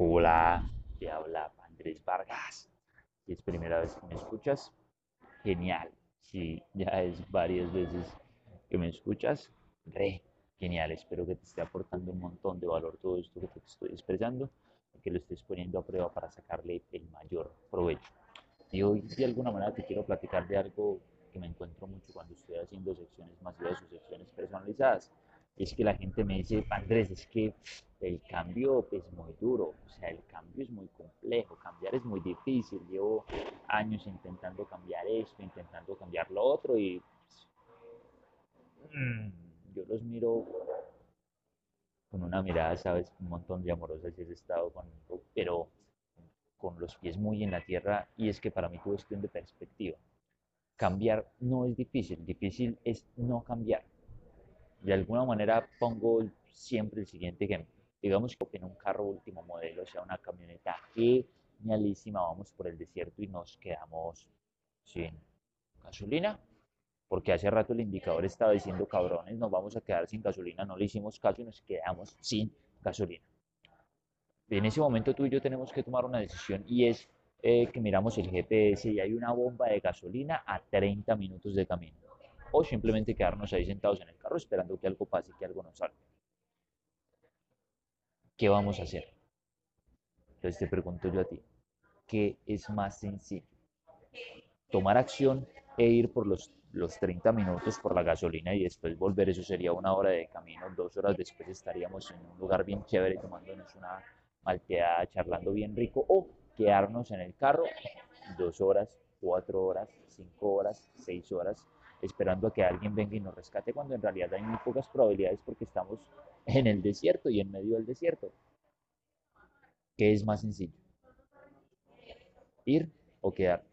Hola, te habla Andrés Vargas. Si es primera vez que me escuchas, genial. Si ya es varias veces que me escuchas, re genial. Espero que te esté aportando un montón de valor todo esto que te estoy expresando y que lo estés poniendo a prueba para sacarle el mayor provecho. Y hoy de alguna manera te quiero platicar de algo que me encuentro mucho cuando estoy haciendo secciones masivas o secciones personalizadas. Y es que la gente me dice, Andrés, es que el cambio es muy duro, o sea, el cambio es muy complejo, cambiar es muy difícil. Llevo años intentando cambiar esto, intentando cambiar lo otro y mm, yo los miro con una mirada, sabes, un montón de amorosas si has estado conmigo, pero con los pies muy en la tierra y es que para mí todo es cuestión de perspectiva. Cambiar no es difícil, difícil es no cambiar. De alguna manera pongo siempre el siguiente ejemplo. Digamos que en un carro último modelo, o sea, una camioneta genialísima, vamos por el desierto y nos quedamos sin gasolina, porque hace rato el indicador estaba diciendo, cabrones, nos vamos a quedar sin gasolina, no le hicimos caso y nos quedamos sin gasolina en ese momento tú y yo tenemos que tomar una decisión y es eh, que miramos el GPS y hay una bomba de gasolina a 30 minutos de camino. O simplemente quedarnos ahí sentados en el carro esperando que algo pase, que algo nos salga. ¿Qué vamos a hacer? Entonces te pregunto yo a ti, ¿qué es más sencillo? Tomar acción e ir por los, los 30 minutos por la gasolina y después volver, eso sería una hora de camino, dos horas después estaríamos en un lugar bien chévere tomándonos una malteada, charlando bien rico, o quedarnos en el carro dos horas, cuatro horas, cinco horas, seis horas, esperando a que alguien venga y nos rescate, cuando en realidad hay muy pocas probabilidades porque estamos en el desierto y en medio del desierto. ¿Qué es más sencillo? ¿Ir o quedarnos?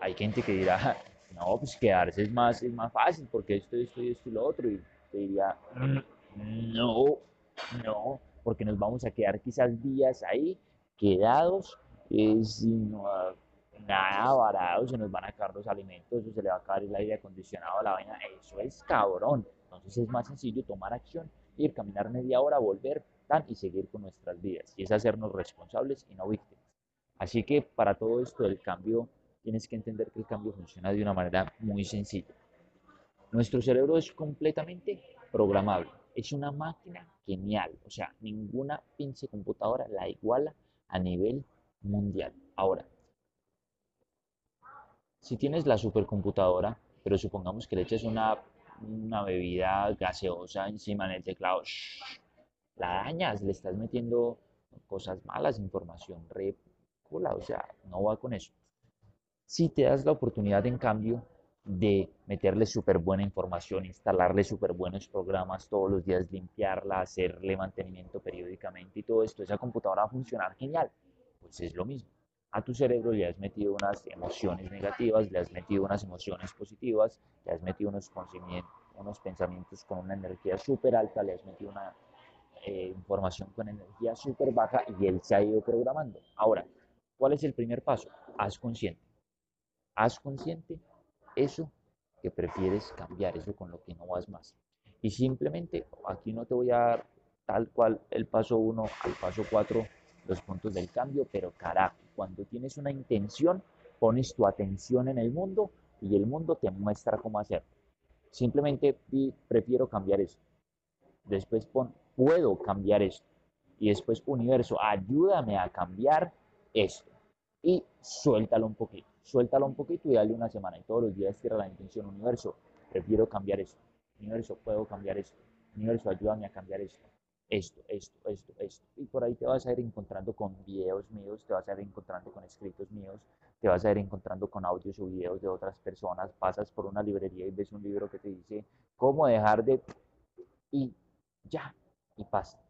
Hay gente que dirá, no, pues quedarse es más, es más fácil porque esto, esto y esto y lo otro. Y te diría, no, no, porque nos vamos a quedar quizás días ahí quedados eh, sin nada varados, se nos van a acabar los alimentos, se le va a acabar el aire acondicionado la vaina, eso es cabrón. Entonces es más sencillo tomar acción, ir, caminar media hora, volver, tan, y seguir con nuestras vidas. Y es hacernos responsables y no víctimas. Así que para todo esto del cambio, tienes que entender que el cambio funciona de una manera muy sencilla. Nuestro cerebro es completamente programable es una máquina genial. O sea, ninguna pinche computadora la iguala a nivel mundial. Ahora, si tienes la supercomputadora, pero supongamos que le eches una, una bebida gaseosa encima en el teclado, la dañas, le estás metiendo cosas malas, información re o sea, no va con eso. Si te das la oportunidad, en cambio, de meterle súper buena información, instalarle súper buenos programas todos los días, limpiarla, hacerle mantenimiento periódicamente y todo esto, esa computadora va a funcionar genial. Pues es lo mismo. A tu cerebro le has metido unas emociones negativas, le has metido unas emociones positivas, le has metido unos, pensamientos con una energía súper alta, le has metido una eh, información con energía súper baja y él se ha ido programando. Ahora, ¿cuál es el primer paso? Haz consciente. Haz consciente eso que prefieres cambiar, eso con lo que no vas más. Y simplemente, aquí no te voy a dar tal cual el paso 1 al paso 4, los puntos del cambio, pero carajo, cuando tienes una intención, pones tu atención en el mundo y el mundo te muestra cómo hacer. Simplemente prefiero cambiar eso. Después puedo cambiar esto. Y después, universo, ayúdame a cambiar esto. Y suéltalo un poquito suéltalo un poquito y dale una semana. Y todos los días cierra la intención, universo, prefiero cambiar esto. Universo, puedo cambiar esto. Universo, ayúdame a cambiar esto. Esto, esto, esto, esto. Y por ahí te vas a ir encontrando con videos míos, te vas a ir encontrando con escritos míos, te vas a ir encontrando con audios o videos de otras personas. Pasas por una librería y ves un libro que te dice cómo dejar de... Y ya, y pasa.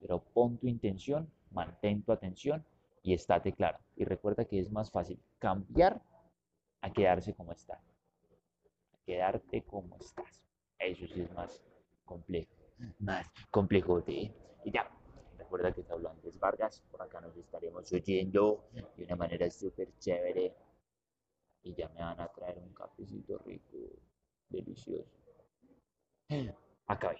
Pero pon tu intención, mantén tu atención y estate claro. Y recuerda que es más fácil cambiar a quedarse como está. A quedarte como estás. Eso sí es más complejo. Más complejo de... Y ya. Recuerda que te habló Andrés Vargas. Por acá nos estaremos oyendo de una manera súper chévere. Y ya me van a traer un cafecito rico, delicioso. Acá